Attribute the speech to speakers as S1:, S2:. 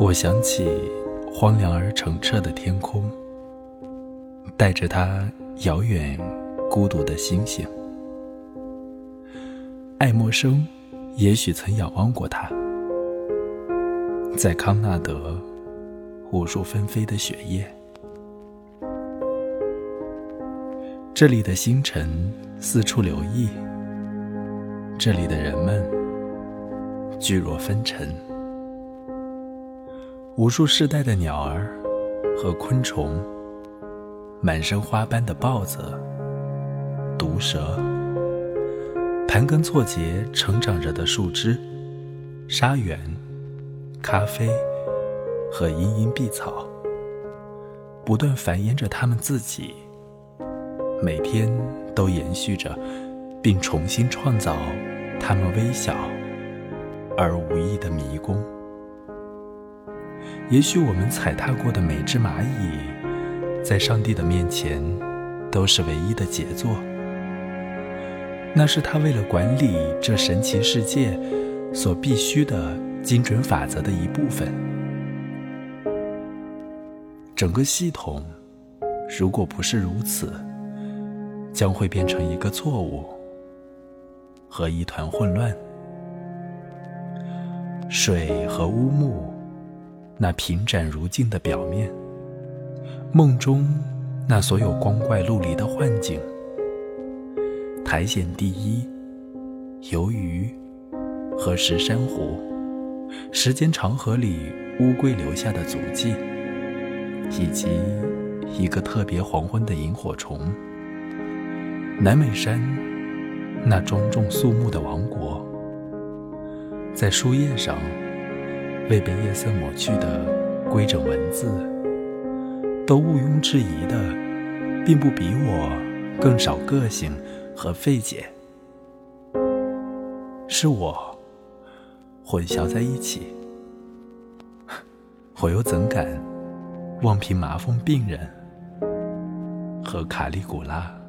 S1: 我想起荒凉而澄澈的天空，带着它遥远、孤独的星星。爱默生也许曾仰望过它，在康纳德无数纷飞的雪夜，这里的星辰四处流溢，这里的人们聚若纷尘。无数世代的鸟儿和昆虫，满身花斑的豹子、毒蛇，盘根错节成长着的树枝、沙原、咖啡和茵茵碧草，不断繁衍着它们自己，每天都延续着，并重新创造它们微小而无意的迷宫。也许我们踩踏过的每只蚂蚁，在上帝的面前都是唯一的杰作。那是他为了管理这神奇世界所必须的精准法则的一部分。整个系统，如果不是如此，将会变成一个错误和一团混乱。水和乌木。那平展如镜的表面，梦中那所有光怪陆离的幻境，苔藓第一，鱿鱼和石珊瑚，时间长河里乌龟留下的足迹，以及一个特别黄昏的萤火虫，南美山那庄重肃穆的王国，在书页上。未被夜色抹去的规整文字，都毋庸置疑的，并不比我更少个性和费解。是我混淆在一起，我又怎敢妄评麻风病人和卡利古拉？